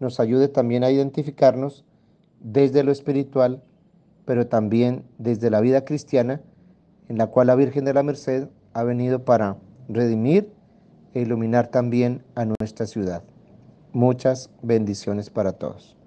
nos ayude también a identificarnos desde lo espiritual, pero también desde la vida cristiana, en la cual la Virgen de la Merced ha venido para redimir e iluminar también a nuestra ciudad. Muchas bendiciones para todos.